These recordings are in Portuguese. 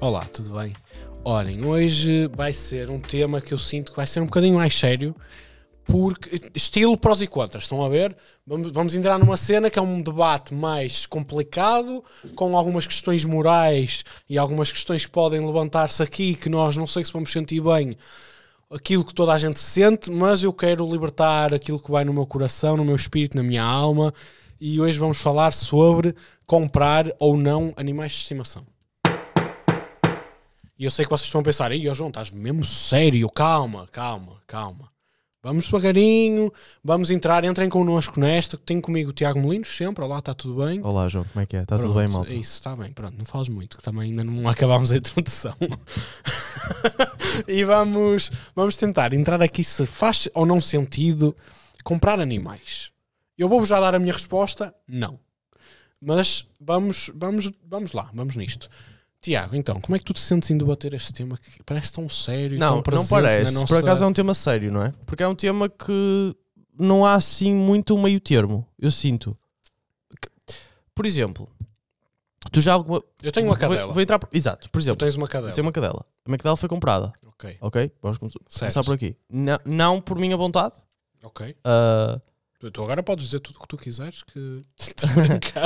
Olá, tudo bem? Olhem, hoje vai ser um tema que eu sinto que vai ser um bocadinho mais sério, porque estilo prós e contras, estão a ver? Vamos, vamos entrar numa cena que é um debate mais complicado, com algumas questões morais e algumas questões que podem levantar-se aqui, que nós não sei se vamos sentir bem aquilo que toda a gente sente, mas eu quero libertar aquilo que vai no meu coração, no meu espírito, na minha alma, e hoje vamos falar sobre comprar ou não animais de estimação. E eu sei que vocês estão a pensar, aí, João, estás mesmo sério, calma, calma, calma. Vamos devagarinho, vamos entrar, entrem connosco nesta. Tenho comigo o Tiago Molinos, sempre. Olá, está tudo bem? Olá, João, como é que é? Está tudo bem, malta? Isso, está bem, pronto, não fales muito, que também ainda não acabámos a introdução. e vamos, vamos tentar entrar aqui se faz ou não sentido comprar animais. Eu vou-vos já dar a minha resposta, não. Mas vamos, vamos, vamos lá, vamos nisto. Tiago, então, como é que tu te sentes em debater este tema que parece tão sério e Não, tão não presente parece. na nossa... Por acaso é um tema sério, não é? Porque é um tema que não há assim muito um meio termo. Eu sinto. Por exemplo, tu já alguma. Eu tenho uma Vou- cadela. Vou, entrar. por- Exato, por Tu exemplo, tens uma eu cadela. tenho uma cadela. A minha cadela foi comprada, Ok, ok? Vamos come- certo. começar por aqui. Não, não por minha vontade. ok. ah, Tu, agora podes dizer tudo o que tu quiseres que...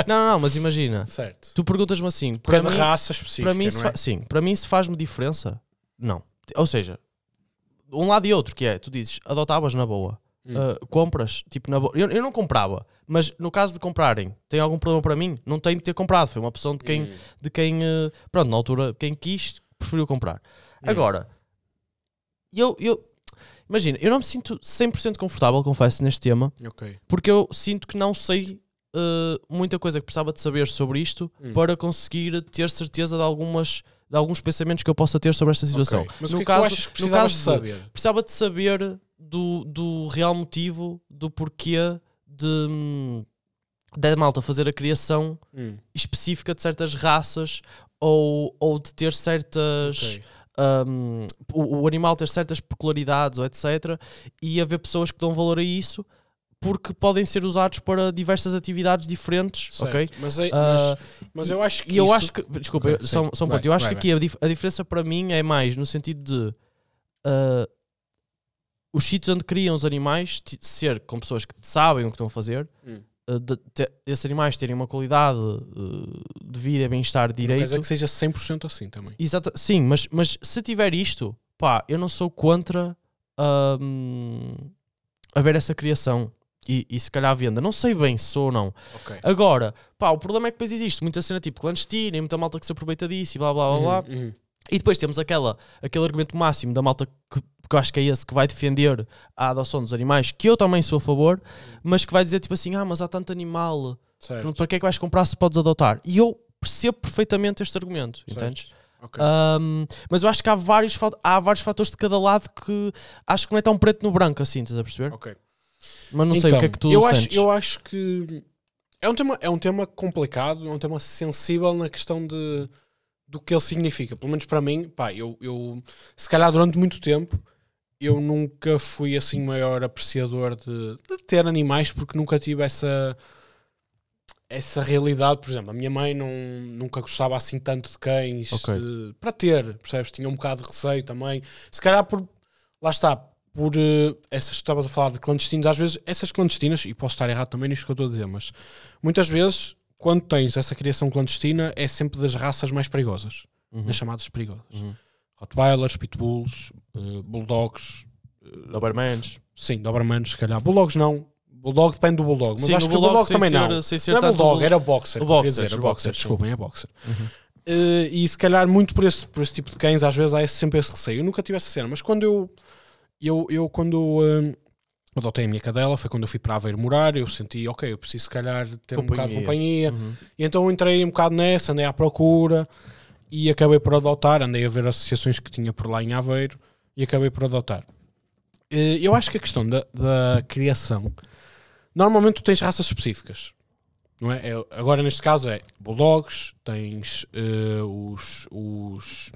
Não, não, não, mas imagina. certo. Tu perguntas-me assim. Para Para de mim, raça específica, para mim, não é? fa- sim, para mim se faz-me diferença, não. Ou seja, um lado e outro, que é, tu dizes, adotavas na boa, Hum. Uh, compras, tipo, na boa. Eu, eu não comprava, mas no caso de comprarem, tem algum problema para mim? Não tem de ter comprado, foi uma opção de quem, Hum. de quem uh, pronto, na altura, quem quis, preferiu comprar. Hum. Agora, eu, eu, imagina, eu não me sinto 100% confortável, confesso, neste tema, Ok. porque eu sinto que não sei uh, muita coisa que precisava de saber sobre isto Hum. para conseguir ter certeza de algumas de alguns pensamentos que eu possa ter sobre esta situação. Ok. Mas no o que é caso, que tu achas que precisavas de de- saber? precisava de saber do, do real motivo, do porquê de, da malta fazer a criação Hum. específica de certas raças ou, ou de ter certas Ok. Um, o, o animal ter certas peculiaridades ou etc. E haver pessoas que dão valor a isso porque podem ser usados para diversas atividades diferentes, Certo. ok? Mas, é- Ah, mas, mas eu acho que E eu isso- acho que, desculpa, Ok, eu- só, só um Vai, ponto. Eu acho vai, que aqui a, dif- a diferença para mim é mais no sentido de ah, os sítios onde criam os animais ser com pessoas que sabem o que estão a fazer, Hum. Ah, de- te- esses animais terem uma qualidade ah, de vida e bem-estar direito. dizer que seja 100% assim também. Exato, sim, mas, mas se tiver isto, pá, eu não sou contra hum, haver essa criação e, e se calhar a venda. Não sei bem se sou ou não. Ok. Agora, pá, o problema é que depois existe muita cena tipo clandestina e muita malta que se aproveita disso e blá blá blá blá. Uhum, uhum. E depois temos aquela, aquele argumento máximo da malta que, que eu acho que é esse que vai defender a adoção dos animais, que eu também sou a favor, mas que vai dizer tipo assim: ah, mas há tanto animal, Certo. para que é que vais comprar se podes adotar? E eu percebo perfeitamente este argumento, Certo. entendes? Ok. Um, mas eu acho que há vários, há vários fatores de cada lado que acho que não é tão preto no branco assim, estás a perceber? ok. Mas não sei o que é que tu Então, eu acho, sentes. eu acho que é um, tema, é um tema complicado, é um tema sensível na questão de, do que ele significa. Pelo menos para mim, pá, eu, eu se calhar durante muito tempo eu nunca fui assim maior apreciador de, de ter animais porque nunca tive essa essa realidade, por exemplo, a minha mãe não, nunca gostava assim tanto de cães Ok. eh, para ter, percebes? Tinha um bocado de receio também. Se calhar por lá está, por eh, essas que estavas a falar de clandestinos, às vezes essas clandestinas, e posso estar errado também nisto que eu estou a dizer, mas muitas vezes quando tens essa criação clandestina é sempre das raças mais perigosas, Uhum. das chamadas perigosas. Uhum. Rottweilers, Pitbulls, eh, Bulldogs, eh, Dobermans. sim, Dobermans, se calhar. Bulldogs não. Bulldog depende do Bulldog, mas Sim, acho o que o Bulldog Bulldog também ser- não. sem ser não é Bulldog, era Boxer. o Boxer, dizer, Boxer, sim. desculpem, é Boxer. Uhum. Eh, e se calhar muito por esse, por esse tipo de cães, às vezes há esse- sempre esse receio. Eu nunca tive essa cena, mas quando eu, eu, eu quando eh, adotei a minha cadela, foi quando eu fui para Aveiro morar, eu senti, ok, eu preciso se calhar ter um bocado de companhia. Uhum. E então eu entrei um bocado nessa, andei à procura e acabei por adotar, andei a ver associações que tinha por lá em Aveiro e acabei por adotar. Eh, Eu acho que a questão da, da criação, normalmente tu tens raças específicas. Não é? É- agora neste caso é bulldogs, tens eh, os, os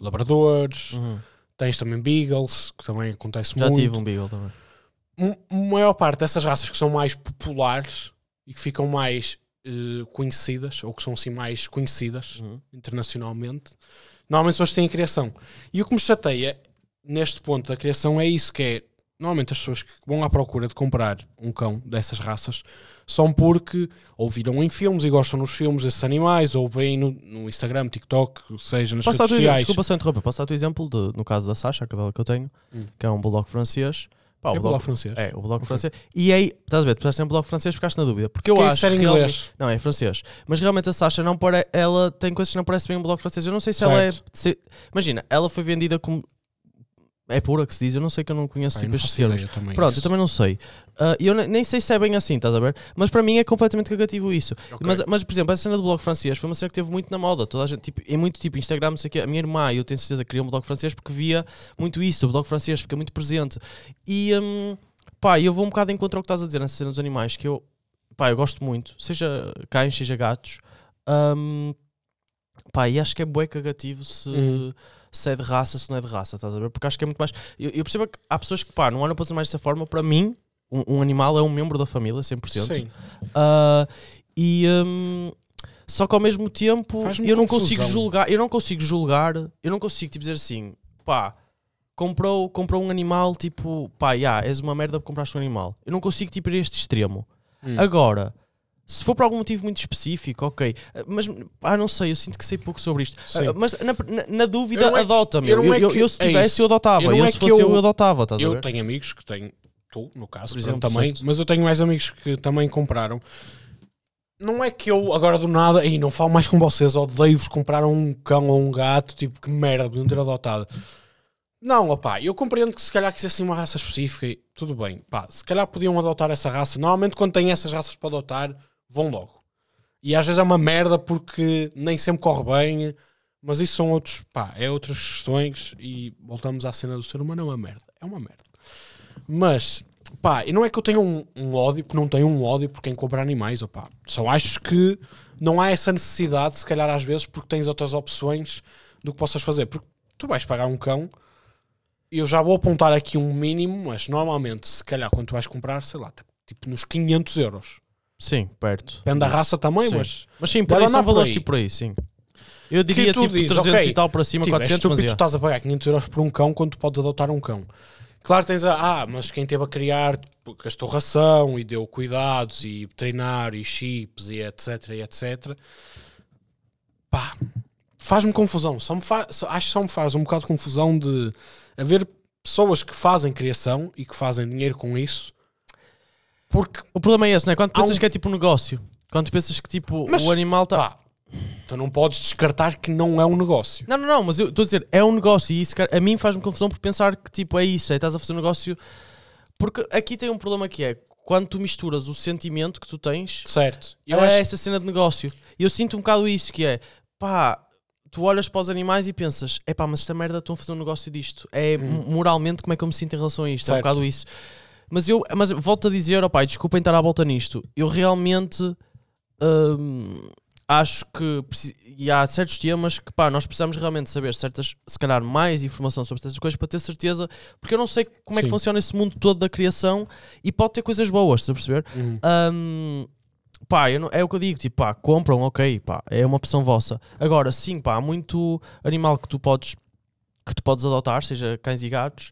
labradores, Uhum. tens também beagles, que também acontece Já muito. tive um Beagle também. M- maior parte dessas raças que são mais populares e que ficam mais eh, conhecidas, ou que são assim mais conhecidas Uhum. internacionalmente, normalmente as que têm criação. E o que me chateia neste ponto da criação é isso, que é normalmente as pessoas que vão à procura de comprar um cão dessas raças são porque ou viram em filmes e gostam nos filmes desses animais, ou veem no, no Instagram, TikTok, seja nas Posso redes teu exemplo? sociais. Desculpa só interromper. Posso dar o exemplo de- no caso da Sasha, a cadela que eu tenho, Hum. que é um bulldog francês. Pá, o É bulldog- lá francês. É, o bulldog Ok. francês. E aí, estás a ver, tu estás sempre bulldog francês, ficaste na dúvida. Porque eu Fiquei acho em inglês. Não, é francês. Mas realmente a Sasha não pare... ela tem coisas que não parecem bem um bulldog francês. Eu não sei se ela é. Certo. se- Imagina, ela foi vendida como. É pura que se diz, eu não sei que eu não conheço tipo estes termos. Pronto, isso. eu também não sei. E eu ne- nem sei se é bem assim, estás a ver? Mas para mim é completamente cagativo isso. Ok. Mas, mas, por exemplo, essa cena do blog francês foi uma cena que teve muito na moda. Toda a gente, tipo, em muito tipo Instagram, não sei o quê. A minha irmã, eu tenho certeza que queria um blog francês porque via muito isso. O blog francês fica muito presente. E hum, pá, eu vou um bocado em contra ao que estás a dizer nessa cena dos animais, que eu, pá, eu gosto muito, seja cães, seja gatos. Hum, pá, e acho que é bué cagativo se, Uhum. Se é de raça, se não é de raça, estás a ver? Porque acho que é muito mais. Eu, eu percebo que há pessoas que, pá, não olham para os animais dessa forma. Para mim, um, um animal é um membro da família, 100%. Sim. Ah, e hum, só que ao mesmo tempo eu não confusão. consigo julgar, eu não consigo julgar, eu não consigo tipo, dizer assim, pá, comprou, comprou um animal, tipo, pá, já, és uma merda por compraste um animal. Eu não consigo tipo ir a este extremo. Hum. Agora, se for por algum motivo muito específico, ok. Mas, ah, não sei, eu sinto que sei pouco sobre isto. Sim. Ah, mas na, na- na dúvida, Eu é que- adota-me. eu Eu, é eu, que- eu se é tivesse, isso. eu adotava. Eu Eu, não é se que fosse eu- eu, eu adotava, estás a Eu tenho amigos que têm, tu, no caso, Por exemplo, também, certo. mas eu tenho mais amigos que também compraram. Não é que eu agora do nada, e não falo mais com vocês, odeio-vos comprar um cão ou um gato, tipo que merda, podiam ter adotado. Não, opá, eu compreendo que se calhar quisessem uma raça específica, e tudo bem, pá, se calhar podiam adotar essa raça. Normalmente quando têm essas raças para adotar, vão logo. E às vezes é uma merda porque nem sempre corre bem, mas isso são outros, pá, é outras questões e voltamos à cena do ser humano, é uma merda, é uma merda. Mas, pá, e não é que eu tenha um, um ódio, porque não tenho um ódio por quem compra animais, opá. Só acho que não há essa necessidade, se calhar às vezes, porque tens outras opções do que possas fazer. Porque tu vais pagar um cão, eu já vou apontar aqui um mínimo, mas normalmente, se calhar, quando tu vais comprar, sei lá, tipo nos 500 euros. Sim, perto. Depende da raça também, Sim. mas Mas sim, por Deve aí são valores aí. tipo por aí, sim. Eu diria tipo dizes, 300 ok, e tal para cima, tipo, é 400, mas estúpido é. tu estás a pagar 500 euros por um cão quando tu podes adotar um cão. Claro, tens a. Ah, mas quem teve a criar tipo, gastou ração e deu cuidados e veterinário e chips e etc. e etc. Pá, faz-me confusão. Só me fa... só- acho que só me faz um bocado de confusão de haver pessoas que fazem criação e que fazem dinheiro com isso. Porque, O problema é esse, não é? Quando pensas um- que é tipo um negócio. Quando pensas que tipo Mas- o animal está. pá, tu não podes descartar que não é um negócio. Não, não, não, mas eu estou a dizer, é um negócio e isso a mim faz-me confusão por pensar que tipo é isso, é estás a fazer um negócio. Porque aqui tem um problema que é quando tu misturas o sentimento que tu tens Certo. Eu a acho essa cena de negócio. E eu sinto um bocado isso que é pá. Tu olhas para os animais e pensas, é pá, mas esta merda estão a fazer um negócio disto. É moralmente como é que eu me sinto em relação a isto. É um Certo. bocado isso. Mas eu mas volto a dizer, ó pai, desculpem estar à volta nisto. Eu realmente hum, acho que e há certos temas que pá, nós precisamos realmente saber certas, se calhar mais informação sobre certas coisas para ter certeza, porque eu não sei como é que funciona esse mundo todo da criação e pode ter coisas boas, estás a perceber? Uhum. Hum, pá, eu não- é o que eu digo, tipo, pá, compram, ok, pá, é uma opção vossa. Agora, sim, pá, há muito animal que tu podes que tu podes adotar, seja cães e gatos.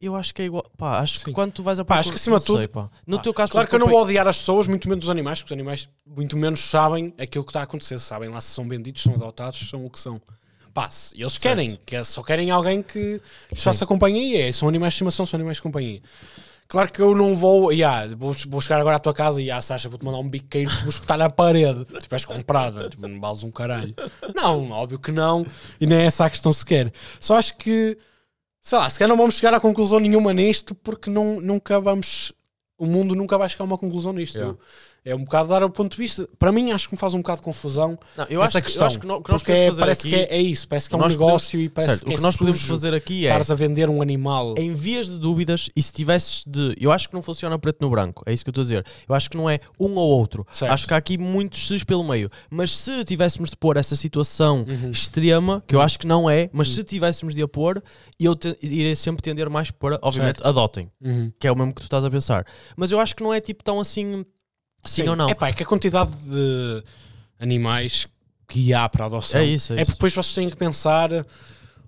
Eu acho que é igual, pá, acho que Sim. quando tu vais a Pá, acho que acima de tudo- sei, pá. No Pá, teu caso, Claro que eu não vou odiar as pessoas, muito menos os animais, porque os animais muito menos sabem aquilo que está a acontecer. Sabem lá se são benditos, são adotados, são o que são. Pá, se eles querem, que é- só querem alguém que lhes faça companhia. É, são animais de estimação, são animais de companhia. Claro que eu não vou, yeah, vou, vou chegar agora à tua casa e, ah, Sasha, vou-te mandar um biqueiro que vou espetar na parede. Tipo, és comprada, tipo, não vales um caralho. Não, óbvio que não, e nem é essa a questão sequer. Só acho que, sei lá, se calhar não vamos chegar a conclusão nenhuma nisto, porque não, nunca vamos, o mundo nunca vai chegar a uma conclusão nisto. Yeah. É um bocado dar o ponto de vista. Para mim, acho que me faz um bocado de confusão Não, eu essa acho, que- questão. eu acho que, no- que nós porque podemos é- fazer parece aqui, que é, é isso, parece que é um negócio e parece certo, que o é que nós podemos fazer aqui é estares a vender um animal. em vias de dúvidas, e se tivesses de. Eu acho que não funciona preto no branco, é isso que eu estou a dizer. Eu acho que não é um ou outro. Certo. Acho que há aqui muitos Cs pelo meio. Mas se tivéssemos de pôr essa situação Uhum. extrema, que eu acho que não é, mas se tivéssemos de a pôr, eu te- irei sempre tender mais para, obviamente, Certo. adotem, Uhum. que é o mesmo que tu estás a pensar. Mas eu acho que não é tipo tão assim. Sim, ou não? É pá, é que a quantidade de animais que há para adoção É isso, é é isso. depois vocês têm que pensar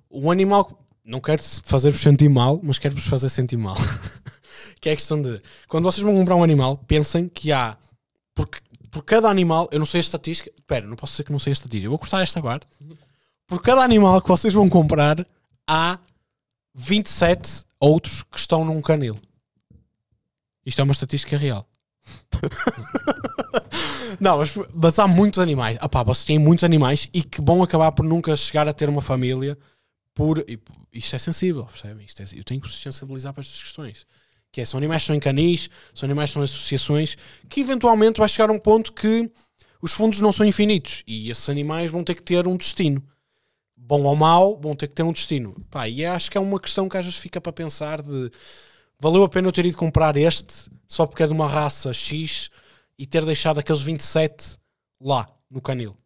o animal não quero fazer-vos sentir mal, mas quero-vos fazer sentir mal. que é a questão de quando vocês vão comprar um animal, pensem que há porque por cada animal, eu não sei a estatística, espera, não posso dizer que não sei a estatística, eu vou cortar esta parte. Por cada animal que vocês vão comprar, há 27 outros que estão num canil. Isto é uma estatística real. não, mas, mas há muitos animais. Ah pá, vocês têm muitos animais e que vão acabar por nunca chegar a ter uma família por. e isto é sensível, percebem? Isto é- eu tenho que vos sensibilizar para estas questões. Que é, são animais que estão em canis, são animais que estão em associações, que eventualmente vai chegar a um ponto que os fundos não são infinitos e esses animais vão ter que ter um destino. Bom ou mau, vão ter que ter um destino. Pá, e acho que é uma questão que às vezes fica para pensar de valeu a pena eu ter ido comprar este só porque é de uma raça X e ter deixado aqueles 27 lá, no canil.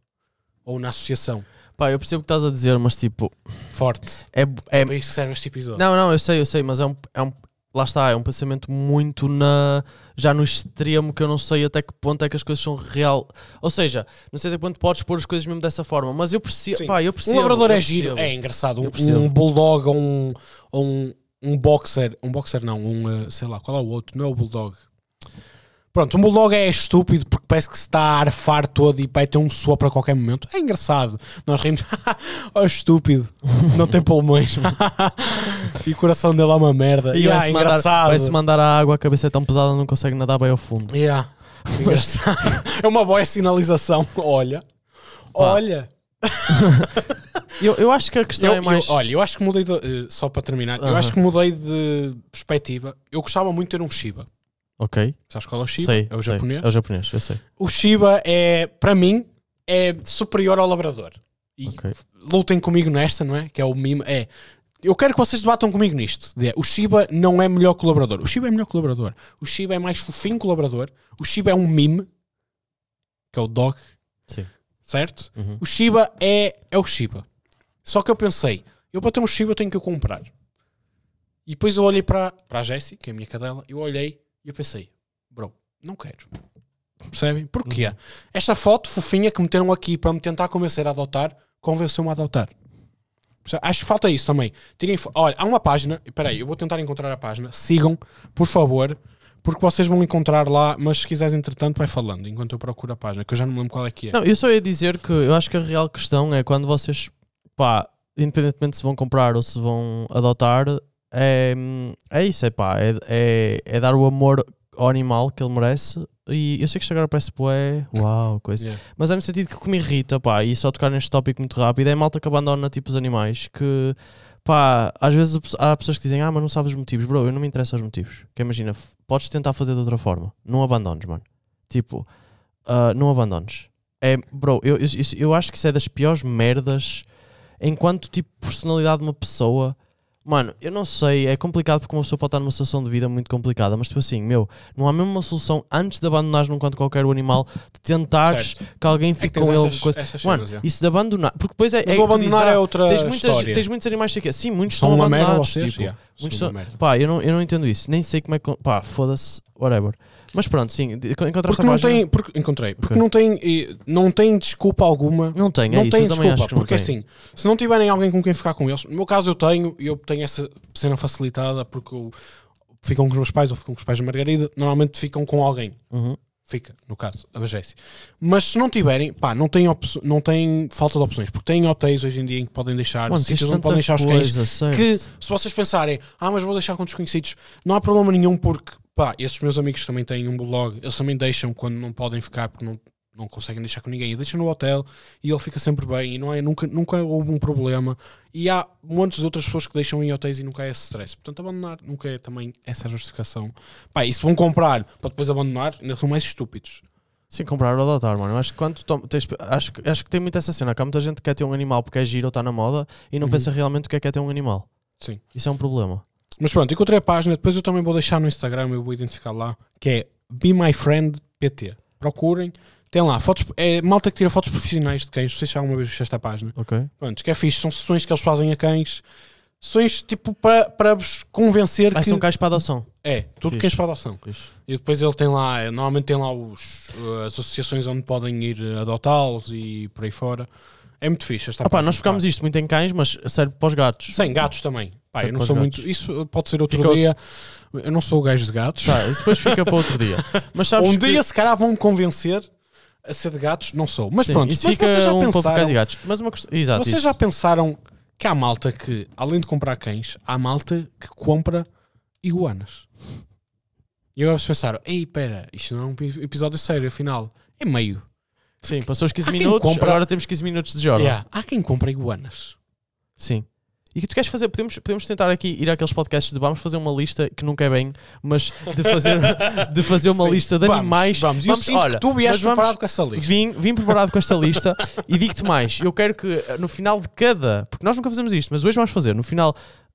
Ou na associação. Pá, eu percebo o que estás a dizer, mas tipo, Forte. é, É, é, para isso que serve este episódio. Não, não, eu sei, eu sei, mas é um, é um. Lá está, é um pensamento muito na. Já no extremo que eu não sei até que ponto é que as coisas são real. Ou seja, não sei até que ponto podes pôr as coisas mesmo dessa forma, mas eu percebo. Sim. Pá, eu percebo um labrador é giro, é engraçado. Um, um bulldog ou um, ou um, um boxer, um boxer não, um, uh, sei lá, qual é o outro? Não é o bulldog. Pronto, um bulldog é estúpido porque parece que se está a arfar todo e vai ter um sopro a qualquer momento. É engraçado. Nós rimos, oh estúpido, não tem pulmões. e o coração dele é uma merda. E Yeah, vai-se mandar, engraçado. vai-se mandar a água, a cabeça é tão pesada, não consegue nadar bem ao fundo. Yeah. Engraçado. é uma boa sinalização. Olha, olha. Eu, eu acho que a questão Eu- é mais. eu- olha, eu acho que mudei de, eh, só para terminar, eu Aham. acho que mudei de perspectiva. Eu gostava muito de ter um Shiba. ok, Sabes qual é o Shiba? sei. é o sei. japonês. É o japonês, eu sei. O Shiba é, para mim, é superior ao labrador. E Ok. lutem comigo nesta, não é? Que é o mime. É. Eu quero que vocês debatam comigo nisto. o Shiba não é melhor que o Shiba é melhor que o Shiba é mais fofinho labrador. O Shiba é um mime, que é o dog, Sim. Certo? Uhum. O Shiba é, é o Shiba. Só que eu pensei, eu para ter um Shiba tenho que o comprar. E depois eu olhei para, para a Jessie, que é a minha cadela, eu olhei e eu pensei, bro, não quero. Percebem? Porquê? Uhum. Esta foto fofinha que meteram aqui para me tentar convencer a adotar, convenceu-me a adotar. Acho que falta isso também. Tirem Olha, há uma página, espera aí, eu vou tentar encontrar a página. Sigam, por favor, porque vocês vão encontrar lá, mas se quiseres, entretanto, vai falando, enquanto eu procuro a página, que eu já não me lembro qual é que é. Não, eu só ia dizer que eu acho que a real questão é quando vocês, pá, independentemente se vão comprar ou se vão adotar, é, é isso, é pá, é, é, é dar o amor ao animal que ele merece. E eu sei que isto agora parece bué, uau, coisa. Yeah. Mas é no sentido que o que me irrita, pá, e só tocar neste tópico muito rápido, é malta que abandona tipo os animais que, pá, às vezes há pessoas que dizem, ah, mas não sabes os motivos, bro, eu não me interessa os motivos. Que imagina, podes tentar fazer de outra forma, não abandones, mano. Tipo, ah, não abandones. É, bro, eu, eu, eu acho que isso é das piores merdas enquanto tipo personalidade de uma pessoa. Mano, eu não sei, é complicado porque uma pessoa pode estar numa situação de vida muito complicada, mas tipo assim, meu, não há mesmo uma solução antes de abandonares num quanto qualquer o animal, de tentares que alguém É que fique tens com ele. essas- coisa- essas Mano, cenas, yeah. isso de abandonar, porque depois é. Mas é o abandonar dizes, é ah, outra tens, muitas, história. tens muitos animais que Sim, muitos São estão uma merda abandonados. vocês? tipo, Yeah, muitos são. Pá, eu não, eu não entendo isso. Nem sei como é que. Pá, foda-se, whatever. Mas pronto, sim, encontraste Porque a não tem, porque, encontrei, porque Ok. não tem, não tem desculpa alguma. Não tem, é não isso. tem também desculpa, porque assim, se não tiverem alguém com quem ficar com eles, no meu caso eu tenho, e eu tenho essa cena facilitada porque eu- ficam com os meus pais ou ficam com os pais da Margarida, normalmente ficam com alguém. Uhum. Fica, no caso, a Jessie. Mas se não tiverem, pá, não tem, não tem falta de opções, porque tem hotéis hoje em dia em que podem deixar, Mano, sítios onde podem deixar os cães certo. que se vocês pensarem, ah, mas vou deixar com desconhecidos, não há problema nenhum porque, pá, esses meus amigos também têm um blog, eles também deixam quando não podem ficar porque não, não conseguem deixar com ninguém, deixam no hotel e ele fica sempre bem e não é, nunca, nunca houve um problema. E há montes de outras pessoas que deixam em hotéis e nunca é esse stress. Portanto, abandonar nunca é também essa justificação. Pá, e se vão comprar para depois abandonar, ainda são mais estúpidos. Sim, comprar ou adotar, mano. Acho que quando tens, acho, acho que tem muito essa cena. Que há muita gente que quer ter um animal porque é giro ou está na moda e não Uhum. pensa realmente o que é que é ter um animal. Sim. Isso é um problema. Mas pronto, encontrei a página, depois eu também vou deixar no Instagram, eu vou identificar lá, que é Be My Friend PT. Procurem, tem lá fotos, é malta que tira fotos profissionais de cães, não sei se já alguma vez esta página. Ok? Pronto, que é fixe, são sessões que eles fazem a cães, sessões tipo para, para vos convencer Ah, que. são cães para adoção. É, tudo Fixe. cães para adoção. Fixe. E depois ele tem lá, normalmente tem lá os, uh, as associações onde podem ir uh, adotá-los e por aí fora. É muito fixe. esta Ah, pá, nós focámos isto muito em cães, mas serve para os gatos. Sem gatos também. Pá, eu não sou os muito. gatos. Isso pode ser outro Fica dia. Eu não sou o gajo de gatos. Tá, isso depois fica para outro dia. Mas sabes um que- dia, se calhar, vão-me convencer a ser de gatos. Não sou. Mas Sim, pronto, isso mas fica vocês já um pensaram. cães e gatos. Mas uma. Exato. Vocês isso. já pensaram que há malta que, além de comprar cães, há malta que compra iguanas? E agora vocês pensaram, ei, pera, isto não é um epi- episódio sério, afinal. É meio. Sim, passou os 15 Há quem minutos, compra- agora temos 15 minutos de jornal. Yeah, Há quem compra iguanas. Sim. E que tu queres fazer? Podemos, podemos tentar aqui ir àqueles podcasts de vamos fazer uma lista que nunca é bem, mas de fazer, de fazer uma Sim. lista de Vamos, animais. Vamos, eu sinto que tu vieste vamos- preparado com essa lista. Vim, vim preparado com esta lista e digo-te mais: eu quero que eh, no final de cada. Porque nós nunca fazemos isto, mas hoje vamos fazer. No final,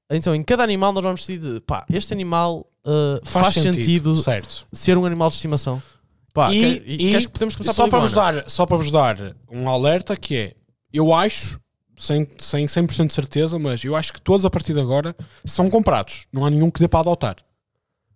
então em cada animal, nós vamos decidir: pá, este animal uh, faz, sentido, Certo. ser um animal de estimação. Pá, E- quer- e, e que podemos começar só, para vos dar, só para vos dar um alerta que é, eu acho, sem, sem 100% de certeza, mas eu acho que todos a partir de agora são comprados. Não há nenhum que dê para adotar.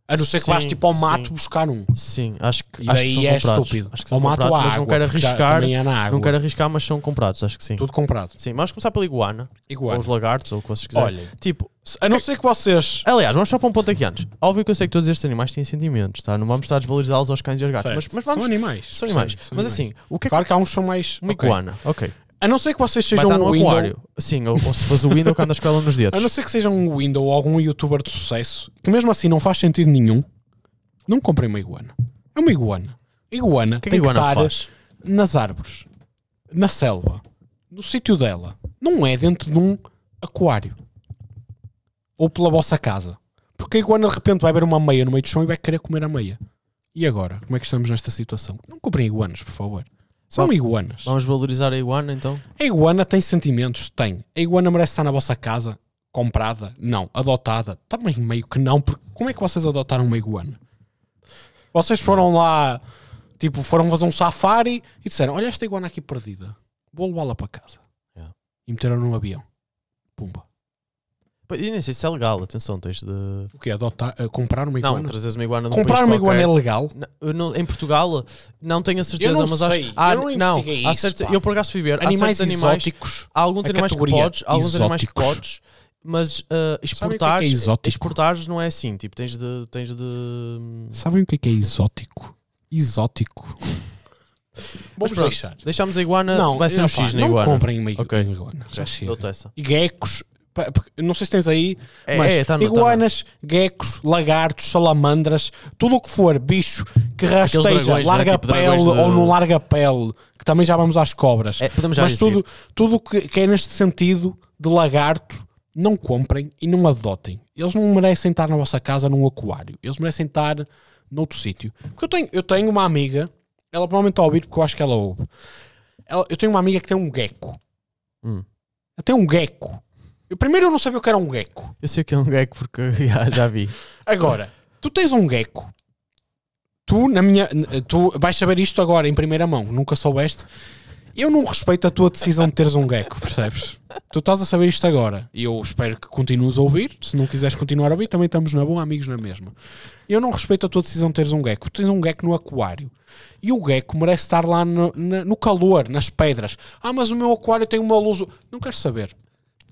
A não ser que vás tipo ao mato sim. buscar um. Sim, acho que, E acho que são é comprados. estúpido. Acho que são Ou mato comprados, mas água, não quero arriscar. é. Não quero arriscar, mas são comprados, acho que sim. Tudo comprado. Sim, vamos começar pela iguana, Igual. ou os lagartos, ou o que vocês quiserem. Olha, Tipo, a não ser que vocês. aliás, vamos só para um ponto aqui antes. Óbvio que eu sei que todos estes animais têm sentimentos, tá? Não vamos estar a desvalorizá-los aos cães e aos gatos, mas, mas vamos. São animais. São animais. Sim, são mas animais. assim, o que é que Claro que há uns que são mais. uma ok. iguana? Ok. A não ser que vocês sejam um window. aquário. Sim, ou, ou se fosse o window que andas com ela nos A dedos. não ser que sejam um window ou algum youtuber de sucesso, que mesmo assim não faz sentido nenhum, não comprem uma iguana. É uma iguana. Iguana que é que tem a iguana que estar faz? nas árvores, na selva, no sítio dela. Não é dentro de um aquário. Ou pela vossa casa. Porque a iguana de repente vai ver uma meia no meio do chão e vai querer comer a meia. E agora? Como é que estamos nesta situação? Não comprem iguanas, por favor. São Vamos- iguanas. Vamos valorizar a iguana então? A iguana tem sentimentos? Tem. A iguana merece estar na vossa casa? Comprada? Não. Adotada? Também meio que não, porque como é que vocês adotaram uma iguana? Vocês foram lá, tipo, foram fazer um safari e disseram: Olha esta iguana aqui perdida, vou levá-la para casa. Yeah. E meteram num avião. Pumba. E nem sei se é legal, atenção, tens de. O quê? Adotar, eh, comprar uma Não, iguana? trazes uma iguana de um comprar país uma iguana é legal? Não, não- em Portugal, não tenho a certeza, não mas sei, acho. há- eu não há isso, certos- eu por acaso fui ver. há Animais animais, exóticos. há alguns animais que podes, há alguns animais que exóticos. podes, mas ah, o que é que é exportares, exótico? exportares não é assim. Tipo, tens de. Tens de Sabem o que é que é exótico? Exótico. Vamos pronto, deixar. Deixamos a iguana, vai ser um X na não iguana. comprem uma iguana. Já chega. E geckos. Não sei se tens aí, É, mas é, tá no- tá iguanas, geckos, lagartos, salamandras, tudo o que for bicho que rasteja, dragões, não é? larga Tipo pele de- ou não larga pele, que também já vamos às cobras. É, mas tudo, tudo que, que é neste sentido de lagarto, não comprem e não adotem. Eles não merecem estar na vossa casa num aquário. Eles merecem estar noutro sítio. Porque eu tenho, eu tenho uma amiga, ela provavelmente está a ouvir porque eu acho que ela ouve. Ela- eu tenho uma amiga que tem um gecko. Hum. Ela tem um gecko. Eu, primeiro eu não sabia o que era um gecko. Eu sei o que é um gecko porque já, já vi. Agora, tu tens um gecko. Tu, na minha. Tu vais saber isto agora em primeira mão. Nunca soubeste. Eu não respeito a tua decisão de teres um gecko, percebes? Tu estás a saber isto agora. E eu espero que continues a ouvir. Se não quiseres continuar a ouvir, também estamos na boa, amigos na mesma. Eu não respeito a tua decisão de teres um gecko. Tu tens um gecko no aquário. E o gecko merece estar lá no, no calor, nas pedras. Ah, mas o meu aquário tem uma luz. Não quero saber.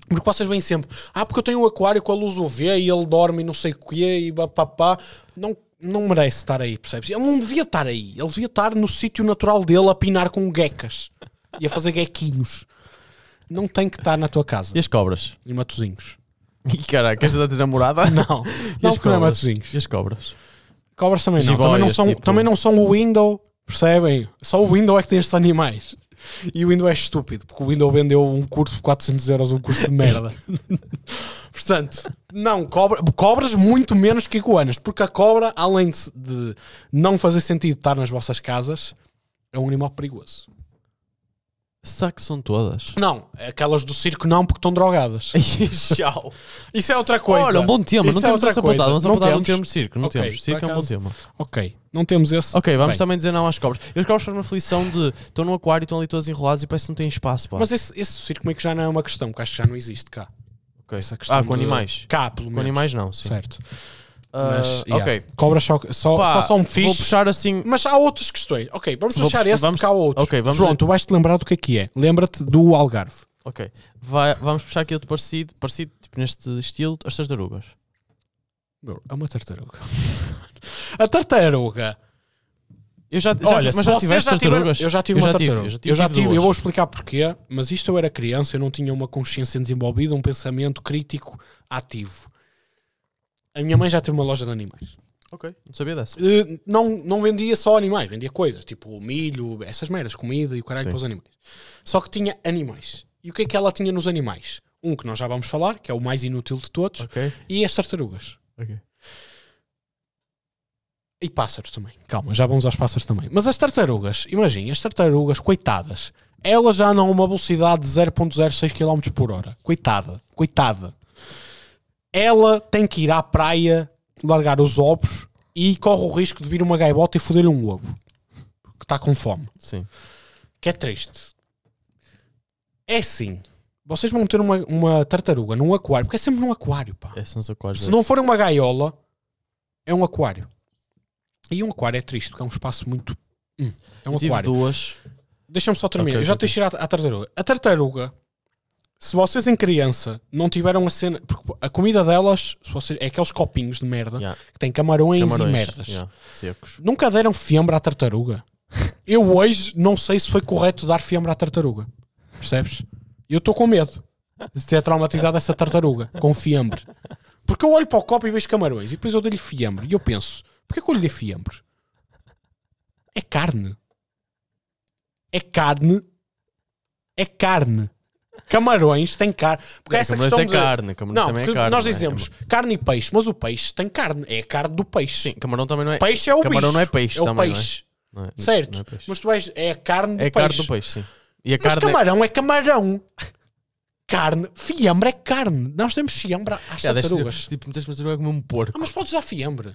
Porque vocês vêm sempre, ah, porque eu tenho um aquário com a luz UV e ele dorme e não sei o quê e papá. Não, não merece estar aí, percebes? Ele não devia estar aí. Ele devia estar no sítio natural dele a pinar com geckas e a fazer gequinhos. Não tem que estar na tua casa. E as cobras? E matozinhos. E caraca, esta da namorada? Não, E não porque não é cobras? matozinhos. E as cobras? Cobras também não. Também não, são, tipo- também não são o window, percebem? Só o window é que tem estes animais. E o window é estúpido, porque o window vendeu um curso por 400 euros, um curso de merda. Portanto, não, cobra, cobras muito menos que iguanas, porque a cobra, além de, de não fazer sentido estar nas vossas casas, é um animal perigoso. Será que são todas? Não, aquelas do circo não, porque estão drogadas. Tchau. Isso é outra coisa. Olha, um bom tema. Isso não é temos outra essa apontada. Vamos Não apontar temos? termo de circo. Não Ok, temos. Circo é um bom tema. Ok, não temos esse. Ok, vamos Bem, também dizer não às cobras. E as cobras fazem uma aflição de estão no aquário, estão ali todas enroladas e parece que não têm espaço. Pá. Mas esse, esse circo meio que já não é uma questão, porque acho que já não existe cá. Ok. Essa questão Ah, com de- animais. Cá, pelo Com menos. animais não, sim. Certo. Ah, Mas, yeah. Ok. Cobras só, só, Pá, só são Vou fixe. puxar assim. Mas há outras questões. Ok, vamos Vou deixar pus- esse vamos- porque há outros. ok, vamos João, ver. tu vais-te lembrar do que é que é. Lembra-te do Algarve. Ok. Vai- vamos puxar aqui outro parecido, parecido tipo, neste estilo, as tartarugas. É uma tartaruga. a tartaruga. Eu já, já Olha, mas se já tiveste tartarugas? eu já tive Eu uma já tive, tartaruga. eu já tive, eu, já tive tive, eu vou explicar porquê, mas isto eu era criança, eu não tinha uma consciência desenvolvida, um pensamento crítico ativo. A minha mãe já teve uma loja de animais. Ok, não sabia dessa. Eh, não, não vendia só animais, vendia coisas, tipo milho, essas merdas, comida e o caralho Sim. para os animais. Só que tinha animais. E o que é que ela tinha nos animais? Um que nós já vamos falar, que é o mais inútil de todos, Ok. e as tartarugas. Ok. E pássaros também. Calma, já vamos aos pássaros também. Mas as tartarugas, imaginem, as tartarugas, coitadas, elas já andam a uma velocidade de 0.06 km por hora. Coitada, coitada. Ela tem que ir à praia, largar os ovos e corre o risco de vir uma gaivota e foder-lhe um ovo. Que está com fome. Sim. Que é triste. É assim. Vocês vão ter uma, uma tartaruga num aquário, porque é sempre num aquário, pá. Esses são os aquários. Se não for uma gaiola, é um aquário. E um aquário é triste, porque é um espaço muito. Hum, é um Eu tive aquário. duas. Deixa-me só terminar. Ok, Eu já ok. te à tartaruga. A tartaruga, se vocês em criança não tiveram a cena. Porque a comida delas se vocês, é aqueles copinhos de merda Yeah. que têm camarões, Camarões. e merdas. yeah, Secos. Nunca deram fiambre à tartaruga. Eu hoje não sei se foi correto dar fiambre à tartaruga. Percebes? Eu estou com medo de ter traumatizado essa tartaruga com fiambre. Porque eu olho para o copo e vejo camarões e depois eu dei-lhe fiambre. E eu penso: porquê que eu lhe dei fiambre? É carne. É carne. É carne. Camarões têm carne. Porque Não, essa questão é de... carne. Camarões Não, também porque é carne. nós não é? dizemos carne e peixe, mas o peixe tem carne. É a carne do peixe. Sim, camarão também não é. Peixe é o Camarão bicho. não é peixe É o também, não é? peixe. não é- Certo. não é peixe. Mas tu vais, é a carne do É peixe. carne do peixe, sim. E a Mas carne. é- camarão é camarão. Carne, fiambre é carne. Nós temos fiambre às Yeah, deixa- tartarugas. Tipo, meteste uma tartaruga como um porco. Ah, mas podes dar fiambre.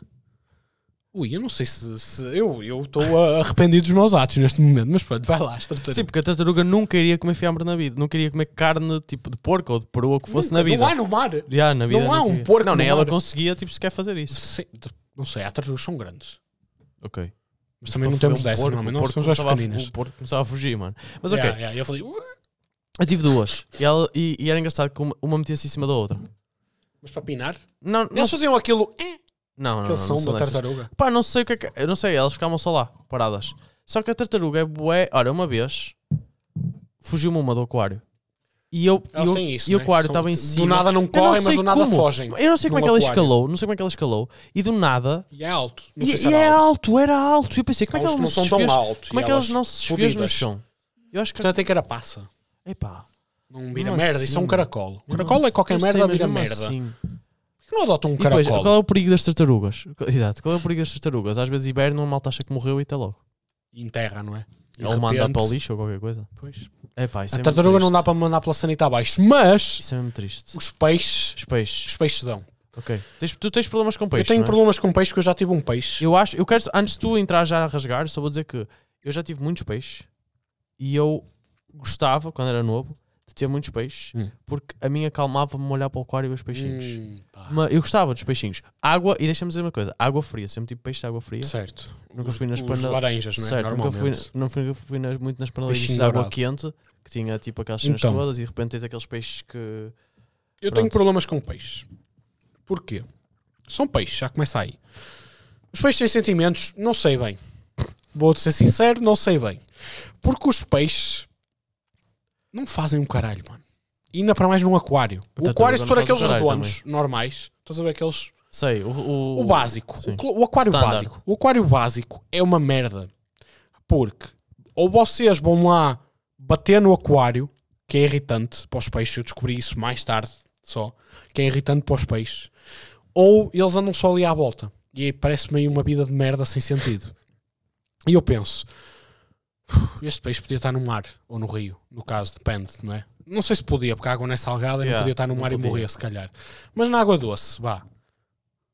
Ui, eu não sei se. se- eu estou arrependido dos meus atos neste momento, mas pronto, vai lá, as tartarugas. Sim, porque a tartaruga nunca iria comer fiambre na vida. Nunca iria comer carne tipo de porco ou de peru ou o que fosse Nunca, na vida. Não há no mar. Yeah, na vida Não há um queria. porco Não, nem ela mar. conseguia tipo, sequer fazer isso. Sei- não sei, há tartarugas são grandes. Ok. Mas também não temos um dessas, porco, não porco são as pequeninas. O porco começava a fugir, mano. Mas ok, Yeah, yeah, Eu falei, eu tive duas. E, ela- e- e era engraçado que uma, uma metia-se em cima da outra. mas para pinar? Não, não, Eles faziam aquilo. eh, não, não, não, são da dessas. tartaruga. Pá, não sei o que é que. Eu não sei, elas ficavam só lá, paradas. Só que a tartaruga é bué. Olha, uma vez fugiu-me uma do aquário. E eu, e Elas eu- isso. e o né? aquário estava em Do cima. nada não correm, mas do nada como. fogem. Eu não sei como é que ela aquário. escalou, não sei como é que ela escalou. E do nada. E é alto. Não E, sei se e era é alto. alto, era alto. E eu pensei, como é que Há uns ela não são tão altos. Como é e que elas elas não se desfez no chão? Eu acho que. Portanto, tem carapaça. Epá. Não vira merda. Isso é um assim? caracol. Um caracol é qualquer merda, vira merda. Não adotam um E depois, caracol? qual é o perigo das tartarugas? Exato, qual é o perigo das tartarugas? Às vezes hibernam, a malta acha que morreu e até logo. Em terra, não é? E Ou manda para o lixo ou qualquer coisa. Pois. Epá, isso A é tartaruga não dá para mandar pela sanita abaixo, mas Isso é mesmo triste. os peixes, Os peixes. os peixes dão. Ok. Tu tens problemas com peixes. eu tenho é? problemas com peixe, que eu já tive um peixe. Eu acho, eu quero, antes de tu entrar já a rasgar, só vou dizer que eu já tive muitos peixes e eu gostava, quando era novo, ter muitos peixes, Hum. porque a mim acalmava-me olhar para o aquário e ver os peixinhos. Hum. Mas eu gostava dos peixinhos. Água, e deixa-me dizer uma coisa: água fria, sempre tive peixe de água fria. Certo. Nunca os, fui nas os panel- laranjas, não é? Certo, nunca fui, não fui, fui nas- muito nas Peixinho de água quente, que tinha tipo aquelas cenas Então. todas, e de repente tens aqueles peixes que. Eu Pronto. tenho problemas com peixes. Porquê? São peixes, já começa aí. Os peixes têm sentimentos, não sei bem. Vou-te ser sincero, não sei bem. Porque os peixes não fazem um caralho, mano. E ainda para mais num aquário. O tartaruga aquário, se não for faz um aqueles caralho redondos, normais, estás a ver aqueles. Sei, o. O, O básico. sim. O, cl- o aquário Standard. básico. O aquário básico é uma merda. Porque ou vocês vão lá bater no aquário, que é irritante para os peixes, eu descobri isso mais tarde só, que é irritante para os peixes, ou eles andam só ali à volta. E aí parece meio uma vida de merda sem sentido. E eu penso, "Uf, este peixe podia estar no mar, ou no rio, no caso, depende, não é? Não sei se podia, porque a água não é salgada e não Yeah, podia estar no mar e podia. morrer, se calhar. Mas na água doce, vá.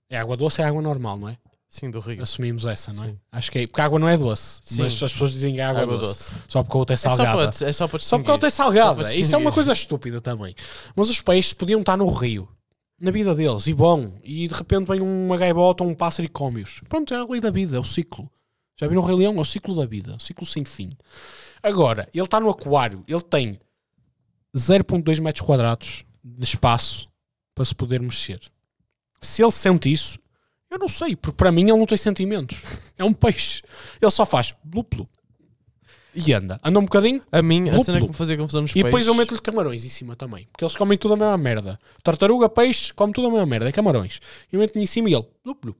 É água doce, é água normal, não é? Sim, do rio. Assumimos essa, não é? Sim. Acho que é. Porque a água não é doce. Sim. Mas as pessoas dizem que é água, Água doce. doce. Só porque a outra é É só, salgada. para, é só para Só porque a outra é. Só salgada. Isso é uma coisa estúpida também. Mas os peixes podiam estar no rio. na vida deles, e bom, e de repente vem uma gaivota ou um pássaro e come-os. Pronto, é a lei da vida, é o ciclo. Já viram o Rei Leão? É o ciclo da vida, o ciclo sem fim. Agora, ele está no aquário, ele tem 0.2 metros quadrados de espaço para se poder mexer. Se ele sente isso, eu não sei, porque para mim ele não tem sentimentos. É um peixe. Ele só faz blup, blup. E anda. Anda um bocadinho A mim, a cena que me fazia confusão nos e peixes. depois eu meto-lhe camarões em cima também. Porque eles comem tudo a mesma merda. Tartaruga, peixe, come tudo a mesma merda. É camarões. E eu meto-lhe em cima e ele blup, blup.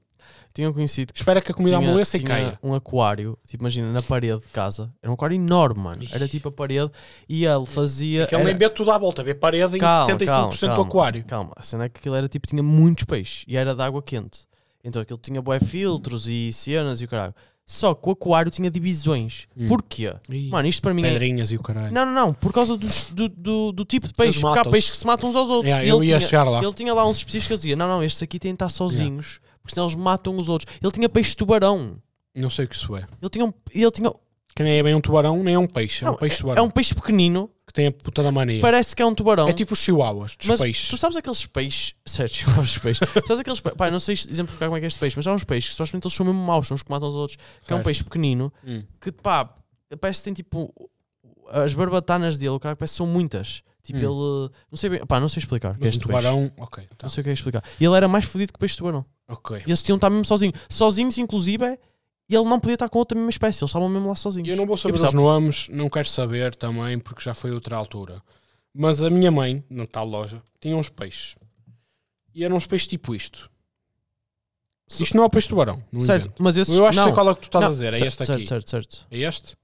Tinha um conhecido que espera que a comida tinha, amoleça e tinha caia. um aquário, tipo, imagina, na parede de casa. Era um aquário enorme, mano. Era tipo a parede e ele fazia. Que ele era- nem vê tudo à volta, vê parede em Calma, 75% calma, do aquário. Calma, a cena é que aquilo era tipo, tinha muitos peixes e era de água quente. Então aquilo tinha bué filtros e cenas e o caralho. Só que o aquário tinha divisões. Hum. Porquê? Ih, Mano, isto para mim é. Pedrinhas e o caralho. Não, não, não, por causa dos- do, do, do tipo de peixe. Porque há peixes que se matam uns aos outros. Yeah, ele, ia tinha, lá. ele tinha lá uns específicos que dizia: Não, não, estes aqui têm de estar sozinhos, porque senão eles matam os outros. Ele tinha peixe tubarão. Não sei o que isso é. Ele tinha um. Ele tinha, Que nem é bem um tubarão, nem é um peixe. É não, um peixe é, tubarão. é um peixe pequenino, Que tem a puta da mania. parece que é um tubarão. É tipo os chihuahuas dos mas peixes. tu sabes aqueles peixes, certo, os peixes, sabes aqueles peixes, pá, não sei exemplificar como é que é este peixe, mas há uns peixes que supostamente eles são mesmo maus, são os que matam os outros, que é um Certo. peixe pequenino, Hum. que pá, parece que tem tipo, as barbatanas dele, o cara parece que são muitas, tipo Hum. ele, não sei bem, pá, não sei explicar o que é Mas um este peixe, tubarão, ok. tá. não sei o que é explicar, e ele era mais fodido que o peixe tubarão, Ok. e eles tinham de estar mesmo sozinhos, sozinhos inclusive, e ele não podia estar com outra mesma espécie, eles estavam mesmo lá sozinhos. Eu não vou saber os nomes, não quero saber também, porque já foi outra altura. Mas a minha mãe, na tal loja, tinha uns peixes. E eram uns peixes tipo isto. Isto não é o peixe tubarão. Não certo, invento. mas esses, Eu acho que não, sei qual é o que tu estás não, a dizer. É certo, este certo, aqui. Certo, certo, É este?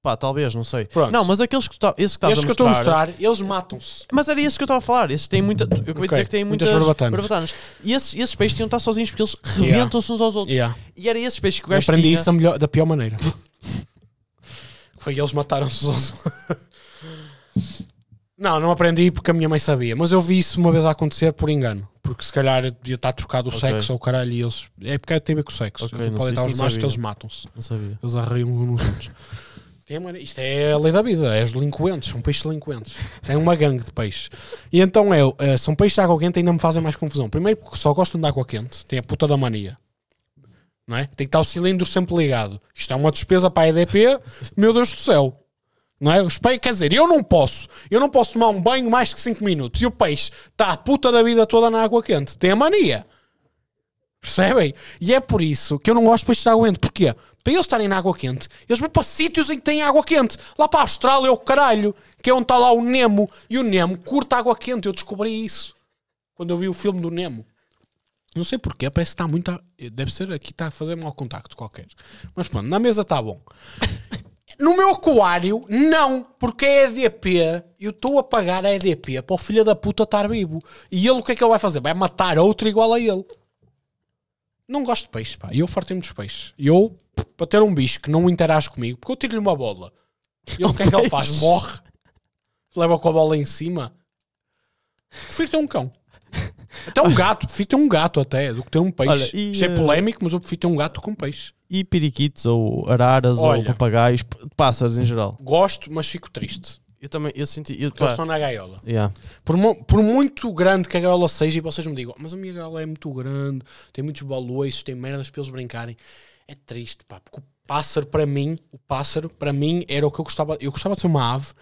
Pá, talvez, não sei. Pronto. Não, mas aqueles que tu tá- esses que estás a que eu estou a mostrar, mostrar, eles matam-se. Mas era isso que eu estava a falar. Esses têm muita. Eu acabei de Ok, dizer que têm muitas muitas, barbatanas. E esses, esses peixes tinham de estar sozinhos porque eles rebentam-se uns aos outros. Yeah. E era esses peixes que o gajo aprendi tinha. isso da, melhor- da pior maneira. Foi que eles mataram-se uns aos Não, não aprendi porque a minha mãe sabia. Mas eu vi isso uma vez a acontecer por engano. Porque se calhar devia estar trocado o Ok. sexo ou o caralho e eles. É porque tem a ver com o sexo. Ok, eles podem estar os machos que sabia. eles matam-se. Não sabia. Eles arreiam uns nos outros. Uma- Isto é a lei da vida, é os delinquentes, são peixes delinquentes. Tem uma gangue de peixes. E então é, eh, são peixes de água quente ainda me fazem mais confusão. Primeiro porque só gostam de água quente, tem a puta da mania. Não é? Tem que estar o cilindro sempre ligado. Isto é uma despesa para a EDP, meu Deus do céu. Não é? Os peixes, quer dizer, eu não posso. Eu não posso tomar um banho mais que 5 minutos. E o peixe está a puta da vida toda na água quente. Tem a mania. Percebem? E é por isso que eu não gosto de peixes de água quente. Porquê? Para eles estarem na água quente, eles vão para sítios em que tem água quente. Lá para a Austrália, é o caralho, que é onde está lá o Nemo. E o Nemo curta água quente. Eu descobri isso quando eu vi o filme do Nemo. Não sei porquê, parece que está muito. a- Deve ser aqui, está a fazer mau contacto qualquer. Mas pronto, na mesa está bom. No meu aquário, não, porque é EDP. Eu estou a pagar a EDP para o filho da puta estar vivo. E ele o que é que ele vai fazer? Vai matar outro igual a ele. Não gosto de peixe, pá. Eu fartei-me dos peixes. E eu, para ter um bicho que não interage comigo, porque eu tiro-lhe uma bola. E ele o que é que ele faz? Morre. Leva com a bola em cima. Prefiro ter um cão. Até um gato. Prefiro ter um gato até do que ter um peixe. Olha, e, Isto é eh, polémico, mas eu prefiro ter um gato com peixe. E periquitos, ou araras, Olha. ou papagaios, pássaros em geral. Gosto, mas fico triste. Eu também, eu senti. Eu, eles estão na gaiola. yeah. Por, por muito grande que a gaiola seja, e vocês me digam, mas a minha gaiola é muito grande, tem muitos balões, tem merdas para eles brincarem. É triste, pá, porque o pássaro, para mim, o pássaro, para mim, era o que eu gostava. Eu gostava de ser uma ave,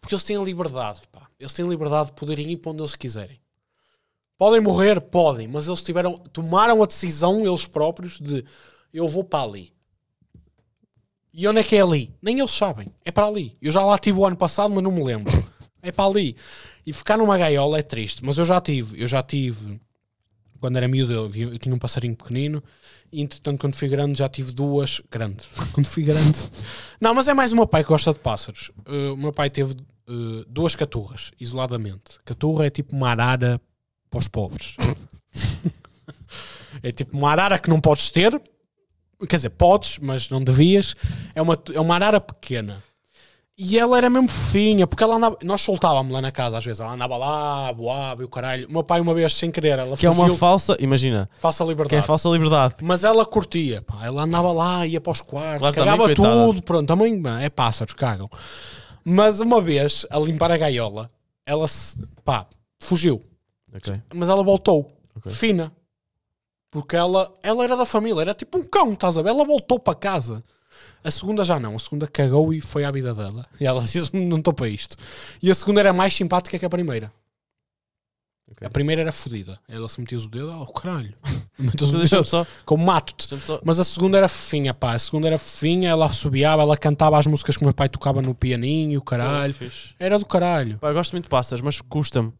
porque eles têm a liberdade, pá. Eles têm a liberdade de poderem ir para onde eles quiserem. Podem morrer? Podem, mas eles tiveram, tomaram a decisão, eles próprios, de eu vou para ali. E onde é que é ali? Nem eles sabem. É para ali. Eu já lá tive o ano passado, mas não me lembro. É para ali. E ficar numa gaiola é triste. Mas eu já tive. Eu já tive. Quando era miúdo, eu, eu tinha um passarinho pequenino. E entretanto, quando fui grande, já tive duas. Grande. quando fui grande. Não, mas é mais o meu pai que gosta de pássaros. Uh, o meu pai teve uh, duas caturras, isoladamente. Caturra é tipo uma arara para os pobres. é tipo uma arara que não podes ter. Quer dizer, podes, mas não devias. É uma, é uma arara pequena. E ela era mesmo fofinha, porque ela andava, nós soltávamos lá na casa às vezes, ela andava lá, voava e o caralho. O meu pai, uma vez sem querer, ela Que é uma falsa. Imagina. falsa Que é liberdade. falsa liberdade. Mas ela curtia, pá. ela andava lá, ia para os quartos, Claro, também, cagava coitada. tudo, pronto, também é pássaros, cagam. Mas uma vez, a limpar a gaiola, ela se, pá, fugiu. Ok. Mas ela voltou. Ok. Fina. Porque ela, ela era da família, era tipo um cão, estás a ver? Ela voltou para casa. A segunda já não, a segunda cagou e foi à vida dela. E ela disse: Não estou para isto. E a segunda era mais simpática que a primeira. Ok. A primeira era fodida. Ela se metia o dedo, oh caralho. Deixa-me dedo, só. como mato-te. Mas a segunda era fofinha, pá. A segunda era fofinha, ela assobiava, ela cantava as músicas que o meu pai tocava no pianinho, caralho. Fixe. Era do caralho. Pá, eu gosto muito de pássaros, mas custa-me.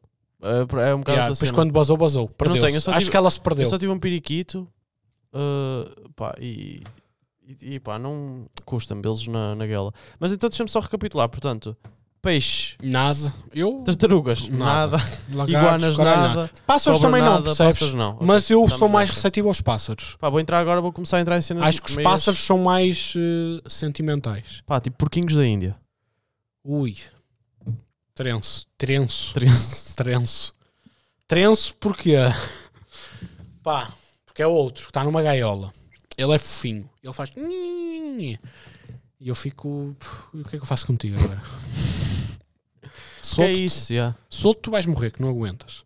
É, é um bocado Yeah, depois quando basou, basou. tenho, eu Perdeu só Acho tive- que ela se perdeu. Eu só tive um periquito uh, pá, e, e, e pá, não custa-me eles na, na guela. Mas então deixa-me só recapitular, portanto, peixe, Nada. Eu. tartarugas, Nada. nada, iguanas, caralho, nada, Pássaros cobra, também não, nada, percebes? pássaros não. Ok, Mas eu sou mais receptivo aos pássaros. Pá, vou entrar agora, vou começar a entrar em cenas Acho que os meias- pássaros são mais eh, sentimentais. Pá, tipo porquinhos da Índia. Ui. Trenço. Trenço. Trenço. Trenço. Trenço porquê? Pá, porque é outro que está numa gaiola. Ele é fofinho. Ele faz. E eu fico. O que é que eu faço contigo agora? Que é isso, yeah. Solto, tu vais morrer, que não aguentas.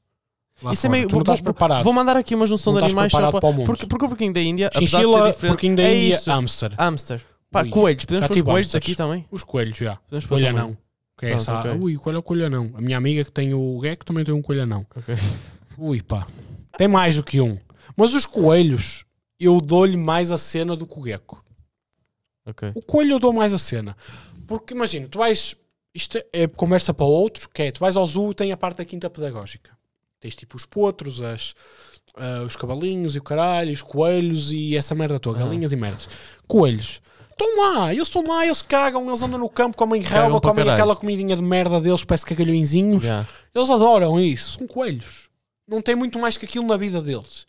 Lá Isso é fora. meio- Tu não vou- estás preparado. Vou mandar aqui uma junção Não de animais preparado para... para o mundo. Porque, porque o porquinho da Índia, Chinchila, porquinho da é Índia, isso. hamster. Hamster. Pá, coelhos. Podemos Já pôr os coelhos hamsters. aqui também? Os coelhos, já. Podemos pôr Coelho também. anão. Que é essa. ok. Ui, qual é o coelho anão? A minha amiga que tem o gecko também tem um coelho anão. Ok. Ui, pá. Tem mais do que um. Mas os coelhos, eu dou-lhe mais a cena do que o gecko. Ok. O coelho eu dou mais a cena. Porque imagina, tu vais. Isto é conversa para outro, que é, tu vais ao zoo e tem a parte da quinta pedagógica. Tens tipo os potros, as, ah, os cavalinhos e o caralho, os coelhos e essa merda toda, Aham. galinhas e merdas. Coelhos. Estão lá, eles estão lá, eles cagam, eles andam no campo, comem relva, comem caralho. aquela comidinha de merda deles, parece cagalhõezinhos. Yeah. Eles adoram isso, são coelhos. Não tem muito mais que aquilo na vida deles.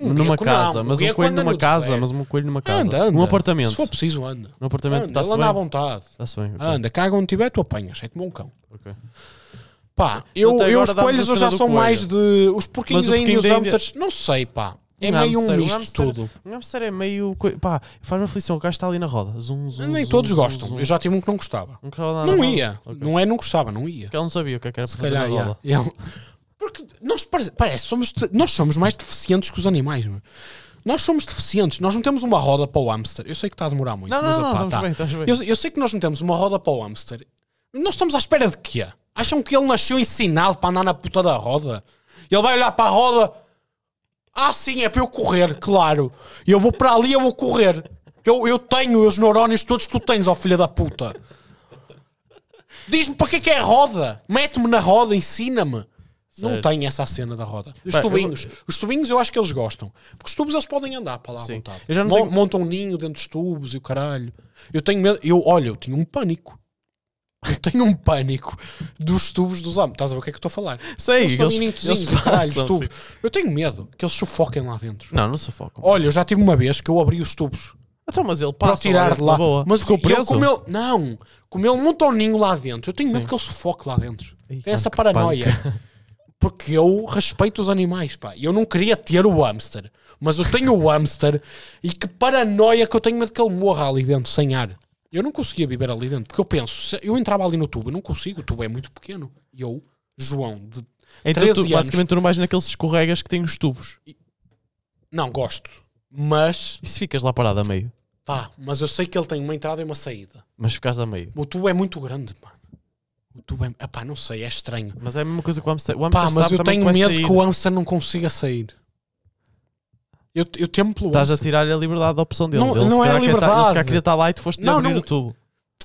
Um numa casa, não, mas um gecko coelho numa casa, mas um coelho numa casa. Anda, anda. Num apartamento. Se for preciso, anda. Num apartamento Anda, está-se anda à vontade. Está-se bem. ok. Anda, caga onde tiver, tu apanhas. É como um cão. Ok. Pá, eu, até eu agora os coelhos eu já são mais de. Os porquinhos ainda e os hamsters, não sei, pá. É Um meio um hamster, um misto de hamster- tudo. Um hamster é meio. Pá, faz-me aflição. O gajo está ali na roda. Zum, zum, Nem zum, todos zum, gostam. zum. Eu já tive um que não gostava. Não gostava nada Não na ia. Ok. Não é, não gostava, não ia. Porque ele não sabia o que é que era para fazer na calhar, roda. ia. Ele- Porque nós parece, parece somos, nós somos mais deficientes que os animais, meu. Nós somos deficientes. Nós não temos uma roda para o hamster. Eu sei que está a demorar muito, Não, não, mas não, opá, estamos tá. bem, bem. Eu, eu sei que nós não temos uma roda para o hamster. Nós estamos à espera de quê? Acham que ele nasceu ensinado para andar na puta da roda? Ele vai olhar para a roda. Ah, sim, é para eu correr, claro. Eu vou para ali e eu vou correr. Eu, eu tenho os neurónios todos que tu tens, ó filha da puta. Diz-me para que é que é a roda. Mete-me na roda, ensina-me. Não tem essa cena da roda. Os Pá, eu tubinhos. Os tubinhos eu acho que eles gostam. Porque os tubos eles podem andar para lá à Sim. vontade. Eu já não Mon- tenho- Montam um ninho dentro dos tubos e o caralho. Eu tenho medo. Eu, olha, eu tinha um pânico. Eu tenho um pânico dos tubos dos homens. Estás a ver o que é que eu estou a falar? Sei, Aqueles eles, eles o caralho, os passam, tubos. Eu tenho medo que eles sufoquem lá dentro. Não, não sufocam. Olha, eu já tive uma vez que eu abri os tubos Então, mas ele para passa o tirar de lá. Boa. Mas ficou ele, preso. como ele, não, como ele monta o ninho lá dentro, eu tenho medo Sim. que ele sufoque lá dentro. Ih, Tem essa que paranoia. Porque eu respeito os animais, pá. Eu não queria ter o hamster, mas eu tenho o hamster e que paranoia que eu tenho medo que ele morra ali dentro, sem ar. Eu não conseguia viver ali dentro, porque eu penso, eu entrava ali no tubo, eu não consigo, o tubo é muito pequeno. E eu, João, de... Então, 13 tu, anos. basicamente, tu não vais naqueles escorregas que têm os tubos. não gosto, mas E se ficas lá parado a meio? pá, mas eu sei que ele tem uma entrada e uma saída. Mas ficas a meio. O tubo é muito grande, mano. O tubo é, epá, não sei, é estranho. Mas é a mesma coisa que o hamster Pá, mas eu tenho medo sair. que o hamster não consiga sair. Eu, eu temo pelo Estás a tirar-lhe a liberdade da opção dele. Não- Ele não é quer tá- liberdade. Ele se calhar queria estar lá e tu foste Não, abrir não. o tubo.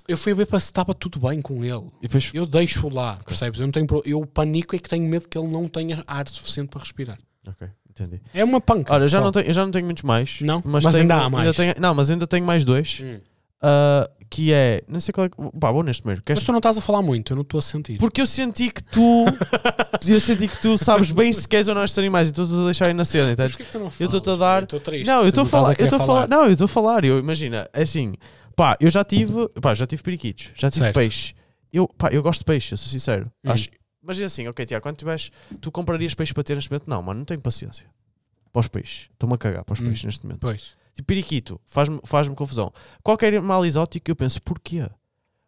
Eu fui ver para se estava tudo bem com ele. Depois. Eu deixo lá, percebes? Eu não tenho eu panico é que tenho medo que ele não tenha ar suficiente para respirar. Ok, entendi. É uma panca. Olha, eu já não tenho, eu já não tenho muitos mais. Não? Mas, Mas tenho- ainda há mais. tenho- não, mas ainda tenho mais dois. Hum. Ah, que é. Não sei qual é. Pá, vou neste primeiro. Queres Mas tu não estás a falar muito, eu não estou a sentir. Porque eu senti que tu. eu senti que tu sabes bem se queres ou não estes animais e estou-te a deixar aí na cena, Mas entendes? porquê que tu não Eu estou-te a falas, dar- estou triste. Não, eu estou a falar. Eu estou a falar. Não, eu estou a falar. Eu imagina, é assim, pá, eu já tive. Pá, já tive periquitos, já tive Certo. peixe. Eu, pá, eu gosto de peixe, eu sou sincero. Hum. Acho, imagina assim, ok, Tiago, quando tiveres. Tu comprarias peixe para ter neste momento? Não, mano, não tenho paciência. Para os peixes. Estou-me a cagar para os Hum. peixes neste momento. Pois. Tipo, periquito, faz-me faz confusão. Qualquer animal exótico, eu penso, porquê?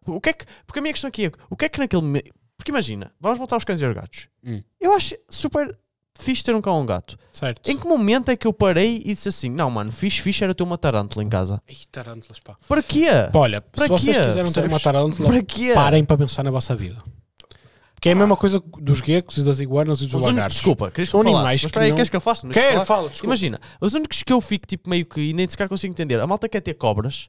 O que é que, porque a minha questão aqui é, o que é que naquele... me- Porque imagina, vamos voltar aos cães e aos gatos. Hum. Eu acho super fixe ter um cão ou um gato. Certo. Em que momento é que eu parei e disse assim: Não, mano, fixe, fixe era ter uma tarântula em casa? Ih, tarântulas, pá. Para quê? Pá, Olha, Para se vocês quê? quiserem ter uma tarântula, Para quê? parem para pensar na vossa vida. Que é a mesma coisa dos geckos e das iguanas e dos Os lagartos. Desculpa, queres que eu falasse? animais Mas que espera aí, não- queres que eu faça? Não Quero, fala, desculpa. Imagina, os únicos que eu fico tipo meio que e nem sequer consigo entender. A malta quer ter cobras.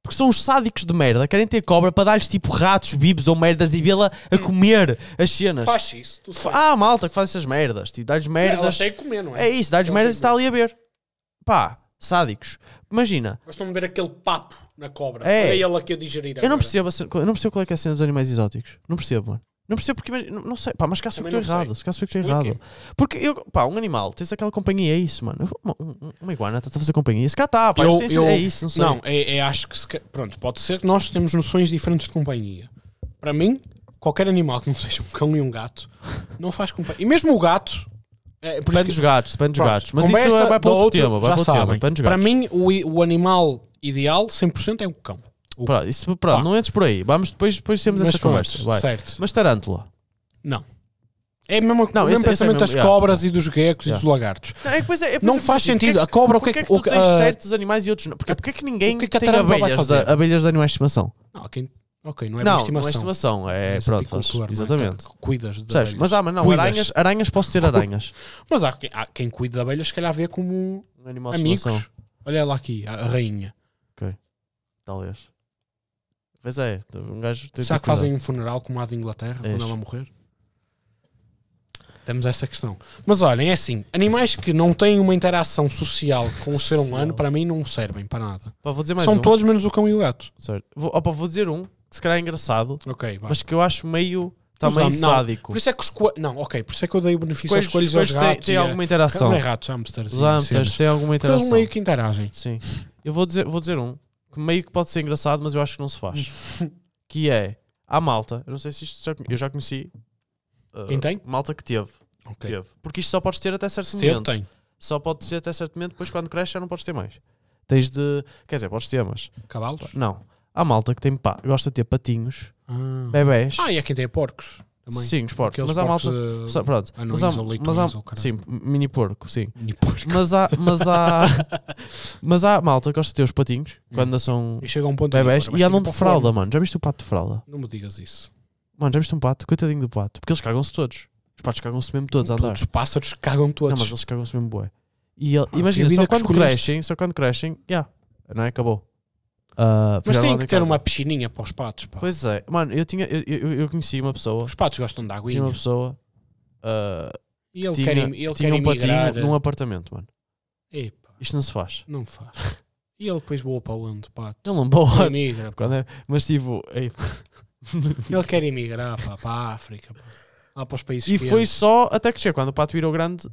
Porque são os sádicos de merda, querem ter cobra para dar-lhes tipo ratos, bibos ou merdas e vê-la a comer as cenas. Faz isso. Tu sabes. Ah, malta que faz essas merdas. Tipo, dá-lhes merdas. Elas têm que comer, não é? É isso, dá-lhes merdas e está que ali a ver. Pá, sádicos. Imagina, Gostam de ver aquele papo na cobra. É. Olha ele aqui a digerir eu não agora. percebo, eu não percebo qual é que é a cena dos animais exóticos. Não percebo, mano. Não percebo porque, imagina- não, não sei, pá, mas cá sou eu Também que estou não errado. Se cá sou eu que estou errado. Porque, eu, pá, um animal, tens aquela companhia, é isso, mano. Uma, um- uma iguana está a fazer companhia. Se cá está, pá, isto tem- é isso, não sei. Não, é, é- acho que se ca- pronto, pode ser que nós temos noções diferentes de companhia. Para mim, qualquer animal que não seja um cão e um gato não faz companhia. E mesmo o gato. É, por Depende isso dos que- gatos, depende dos pronto, gatos. Mas conversa isso vai para da outro outra, tema, vai já para outro tema. sabem. Depende dos Para gatos. mim, o, i- o animal ideal, 100%, é um cão. O- Pronto, isso, pronto, Pá. não entres por aí. Vamos depois, depois temos Mas essa pronto, conversa. Vai. Certo. Mas tarântula. Não. É mesmo, Não, o mesmo esse- esse é pensamento mesmo, das yeah. cobras e dos geckos Yeah. e dos lagartos. Não, é depois é- é depois Não é faz assim, sentido. é A cobra, o que é é que. que tu tens ah, certos animais e outros não? Porque, porque é que ninguém o que é que a tem abelhas, de, abelhas de animais de estimação? Não, quem, ok, não é não, estimação. não é estimação. É, essa pronto, apicultura, faz- é? exatamente. Cuidas de abelhas. Mas, ah, mas não, Cuidas. aranhas, aranhas posso ter aranhas. Mas há, quem- há quem cuida de abelhas, se calhar vê como Um amigos. Olha ela aqui, a, a rainha. Talvez. Pois é, um gajo tem Será ter que fazem um funeral como a de Inglaterra, É quando ela morrer? Temos essa questão. Mas olhem, é assim: animais que não têm uma interação social com o ser humano, para mim, não servem para nada. Pá, São um. todos menos o cão e o gato. Certo. Vou, opa, vou dizer um, que se calhar é engraçado, Ok, vai. mas que eu acho meio. Está meio sádico. Por isso é que os coelhos. Não, ok, por isso é que eu dei o benefício Coelhos- aos coelhos e aos gatos. têm e a- alguma interação. Não é ratos, hamsters. Os hamsters têm alguma Porque Eles interação. meio que interagem. Sim. Eu vou dizer, vou dizer um que meio que pode ser engraçado, mas eu acho que não se faz. que é a malta. Eu não sei se isto já, eu já conheci. uh, Quem tem? Malta que teve, Ok. teve. Porque isto só podes ter até certo Se momento. tem. Só podes ter até certo momento, depois quando cresce já não podes ter mais. Tens de. Quer dizer, podes ter, mas. Cavalos? Não. Há malta que tem pá, gosta de ter patinhos, Ah. bebés. Ah, e há quem tem porcos. Também. sim, os porcos. Aqueles Mas há malta. Só- Pronto. anões Mas há, mas há, sim, mini porco, sim. Mini porco. Mas há, mas há, mas há malta que gosta de ter os patinhos Hum. quando são E chega um ponto bebés agora, e andam de fralda, mano. Já viste o pato de fralda? Não me digas isso. Mano, já viste um pato? Coitadinho do pato. Porque eles cagam-se todos. Os patos cagam-se mesmo todos a andar. Os pássaros cagam todos. Não, mas eles cagam-se mesmo bué. E ele- Ah, imagina, só quando crescem, só quando crescem, já. Não é? Acabou. Ah, Mas tem que ter casa. uma piscininha para os patos. Pá. Pois é. Mano, eu tinha. Eu, eu, eu conheci uma pessoa. Os patos gostam de Conheci uma aguinha. pessoa. ah, E ele tinha, quer, im- ele tinha quer um patinho emigrar. num apartamento, mano. Epá, Isto não se faz. não faz. E ele depois voa para onde, pato? Ele não boa. Ele emigra, pá. Quando é- Mas tipo, ei, Ele quer emigrar pá, para a África. Pá. Lá para os países E foi só até que chegou. Quando o pato virou grande,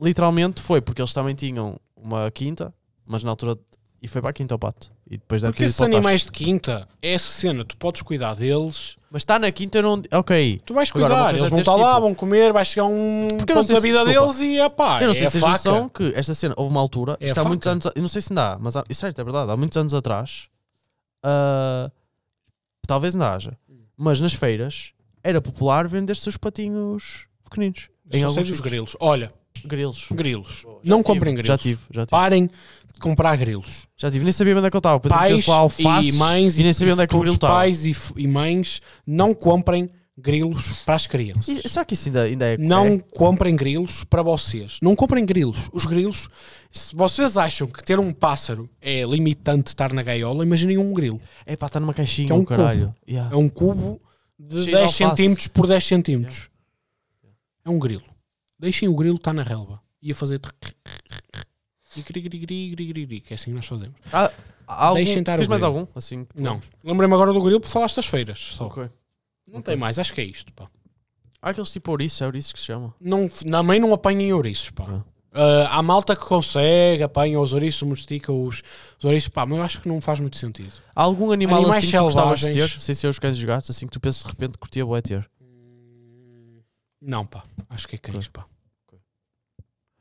literalmente foi, porque eles também tinham uma quinta, mas na altura. E foi para a quinta o pato. E depois Porque esses animais de quinta, é essa cena, tu podes cuidar deles, Mas está na quinta, não. Ok. tu vais Agora, cuidar, coisa eles é vão estar lá, tipo- vão comer, vai chegar um Porque ponto da vida desculpa. deles e é pá, eu não é sei a se faca. noção que esta cena, houve uma altura, É isto há faca. muitos anos, eu não sei se ainda há, mas há, isso certo, é verdade, há muitos anos atrás, ah, talvez ainda haja, mas nas feiras era popular vender-se os patinhos pequeninos. Em alguns sei dos grilos. Olha, Grilos. grilos. Não tive, comprem grilos. Já tive, já tive. Parem de comprar grilos. Já tive, nem sabia onde é que eu estava. Pais lá alfaces e mães e nem sabia onde é que o grilo estava. pais e, e mães não comprem grilos para as crianças. E será que isso ainda, ainda é? Não é? comprem grilos para vocês. Não comprem grilos. Os grilos, se vocês acham que ter um pássaro é limitante estar na gaiola, imaginem um grilo. É pá, está numa caixinha, é um o caralho. Yeah. É um cubo de Cheio de 10 alface. centímetros por 10 centímetros. É um grilo. Deixem o grilo estar na relva. E a fazer. E gri, gri, gri, gri, gri, gri, que é assim que nós fazemos. Há algum, Deixem estar o tens mais grilo. algum? Assim, que Não. Lembrei-me agora do grilo por falaste das feiras. Só. Ok. Não tem mais, acho que é isto. Pá. Há aqueles tipo ouriços, é ouriços que se chama. Não, também não apanhem ouriços. Pá. Ah. Ah, há malta que consegue, apanha os ouriços, domestica os, os ouriços, pá, mas eu acho que não faz muito sentido. Há algum animal Animais assim que tu gostavas de ter, sem ser os cães e os gatos, assim que tu pensas de repente curtia boé ter? Não, pá, acho que é cães, pá.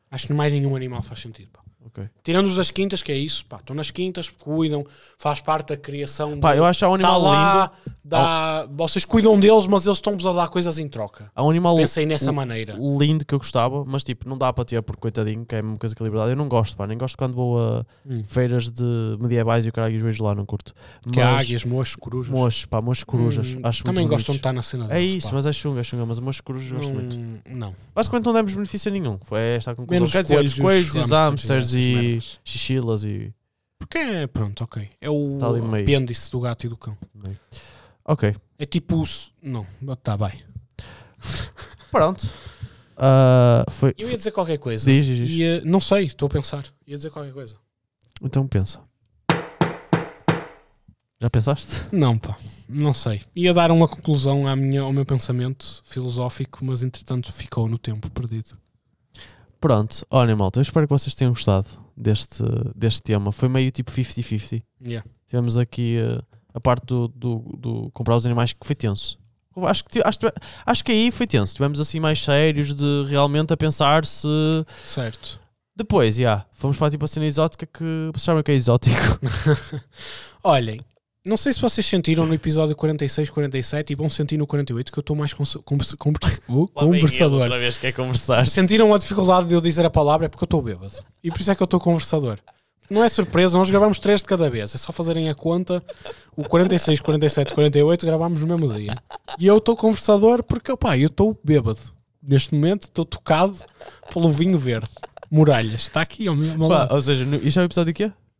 Acho que mais nenhum animal faz sentido, pá. Ok. Ok. Tirando os das quintas, que é isso, pá, estão nas quintas, cuidam, faz parte da criação. Pá, de- eu acho há um tá animal lá, lindo. dá, vocês cuidam deles, mas eles estão-vos a dar coisas em troca. Há um animal Pensei nessa maneira. lindo que eu gostava, mas tipo, não dá para ter porque coitadinho, que é a mesma coisa que a liberdade. Eu não gosto, pá, nem gosto quando vou a Hum. feiras de medievais e o caralho os vejo lá, não curto. Que Mas águias, moços, corujas. mochos, pá, moços corujas. Hum, acho também gostam de estar na cena É deles, isso, pá. mas é chunga, é chunga, mas moços corujas eu gosto muito. não, não. Basicamente não demos benefício nenhum. Foi esta a conclusão. Menos Quer dizer, os coelhos os hamsters e essas e e. Porque é, pronto, ok. É o Tá apêndice do gato e do cão. Ok, É tipo o... Não, tá bem. pronto. Ah, foi. Eu ia dizer qualquer coisa. Diz, diz, diz. Ia- não sei, estou a pensar. Ia dizer qualquer coisa. Então pensa. Já pensaste? Não, pá, não sei. Ia dar uma conclusão à minha, ao meu pensamento filosófico, mas entretanto ficou no tempo perdido. Pronto, olha malta, eu espero que vocês tenham gostado deste, deste tema. Foi meio tipo 50-50. Yeah. Tivemos aqui eh, a parte do, do, do comprar os animais que foi tenso. Acho que, acho, acho que aí foi tenso. Tivemos assim mais sérios de realmente a pensar se. Certo. Depois, já, fomos para tipo a cena exótica que. Vocês sabem o que é exótico? Olhem, não sei se vocês sentiram no episódio 46, 47 e vão sentir no 48 que eu estou mais conversa- uh, conversador. Vez quer conversar. Sentiram a dificuldade de eu dizer a palavra é porque eu estou bêbado. E por isso é que eu estou conversador. Não é surpresa, nós gravamos três de cada vez. É só fazerem a conta. O 46, 47, 48 gravamos no mesmo dia. E eu estou conversador porque, opá, eu estou bêbado. Neste momento estou tocado pelo vinho verde. Muralhas. Está aqui ao Pá, lado. ou seja, no- isto é o episódio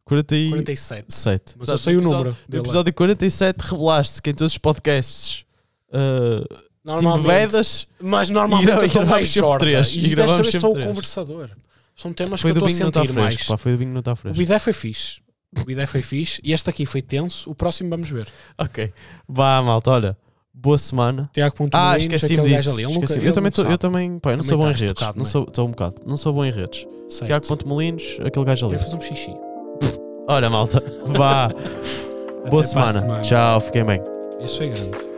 quê? 47. 47. Mas eu sei o número dele. No episódio 47 revelaste que em todos os podcasts uh, tipo Normalmente. bebedas Mas normalmente E eu estou mais três. E, E desta vez estou o conversador. São temas foi que eu estou a está sentir mais. fresco. Pá, foi do vinho não está O fresco. bidé foi fixe. O bidé foi fixe. E este aqui foi tenso. O próximo vamos ver. Ok. Vá, malta, olha. Boa semana. Tiago Ponto Ah, esqueci-me disso. ali. Ele esqueci-me. nunca- eu, também tô, eu também, pá, eu não Também sou bom em estás redes. tocado, não não é? sou, estou um bocado. Não sou bom em redes. Certo. Tiago Ponte Molinos, aquele gajo ali. Vai fazer um xixi. Olha, malta. Vá. Boa semana. semana. Tchau, fiquem bem. Isso foi grande.